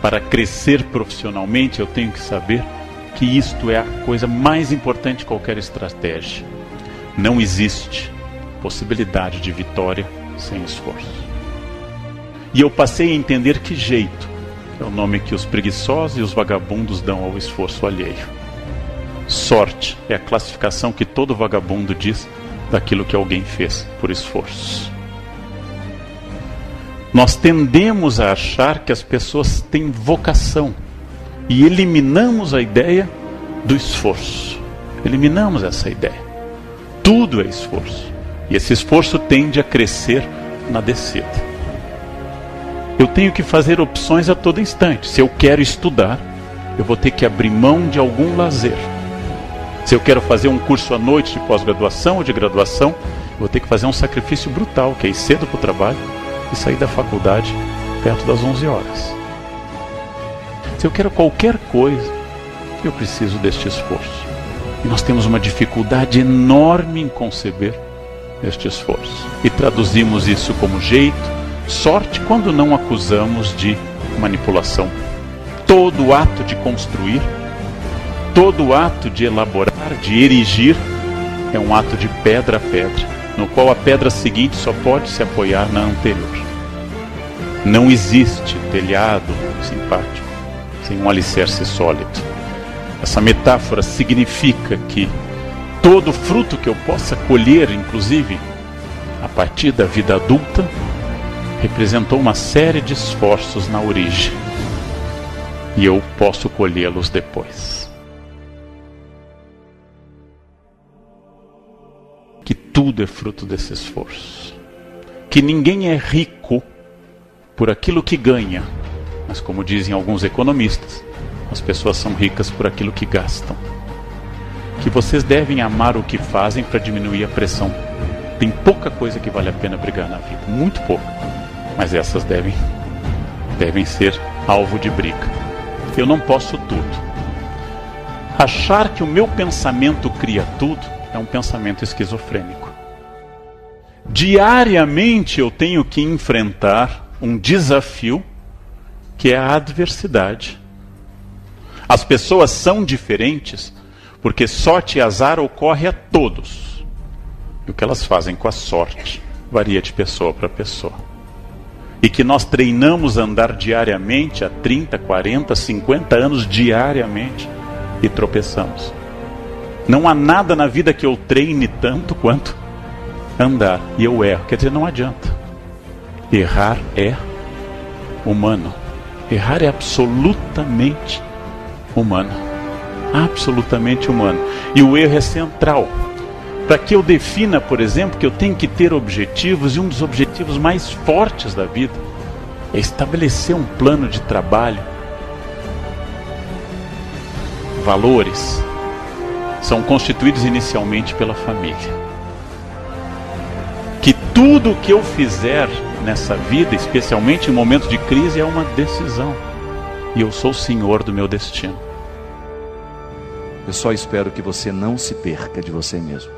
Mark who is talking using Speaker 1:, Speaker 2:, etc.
Speaker 1: Para crescer profissionalmente, eu tenho que saber que isto é a coisa mais importante de qualquer estratégia. Não existe possibilidade de vitória sem esforço. E eu passei a entender que jeito é o nome que os preguiçosos e os vagabundos dão ao esforço alheio. Sorte é a classificação que todo vagabundo diz daquilo que alguém fez por esforço. Nós tendemos a achar que as pessoas têm vocação e eliminamos a ideia do esforço. Eliminamos essa ideia. Tudo é esforço. E esse esforço tende a crescer na descida. Eu tenho que fazer opções a todo instante. Se eu quero estudar, eu vou ter que abrir mão de algum lazer. Se eu quero fazer um curso à noite de pós-graduação ou de graduação, eu vou ter que fazer um sacrifício brutal, que é ir cedo para o trabalho e sair da faculdade perto das 11 horas. Se eu quero qualquer coisa, eu preciso deste esforço. E nós temos uma dificuldade enorme em conceber este esforço. E traduzimos isso como jeito, sorte, quando não acusamos de manipulação. Todo ato de construir, todo ato de elaborar, de erigir, é um ato de pedra a pedra no qual a pedra seguinte só pode se apoiar na anterior. Não existe telhado simpático sem um alicerce sólido. Essa metáfora significa que todo fruto que eu possa colher, inclusive a partir da vida adulta, representou uma série de esforços na origem. E eu posso colhê-los depois. Tudo é fruto desse esforço. Que ninguém é rico por aquilo que ganha, mas como dizem alguns economistas, as pessoas são ricas por aquilo que gastam. Que vocês devem amar o que fazem para diminuir a pressão. Tem pouca coisa que vale a pena brigar na vida, muito pouco. Mas essas devem devem ser alvo de briga. Eu não posso tudo. Achar que o meu pensamento cria tudo é um pensamento esquizofrênico. Diariamente eu tenho que enfrentar um desafio que é a adversidade. As pessoas são diferentes porque sorte e azar ocorre a todos. E o que elas fazem com a sorte varia de pessoa para pessoa. E que nós treinamos a andar diariamente há 30, 40, 50 anos diariamente e tropeçamos. Não há nada na vida que eu treine tanto quanto andar e eu erro. Quer dizer, não adianta. Errar é humano. Errar é absolutamente humano. Absolutamente humano. E o erro é central. Para que eu defina, por exemplo, que eu tenho que ter objetivos, e um dos objetivos mais fortes da vida é estabelecer um plano de trabalho. Valores são constituídos inicialmente pela família que tudo que eu fizer nessa vida, especialmente em momentos de crise, é uma decisão. E eu sou o senhor do meu destino.
Speaker 2: Eu só espero que você não se perca de você mesmo.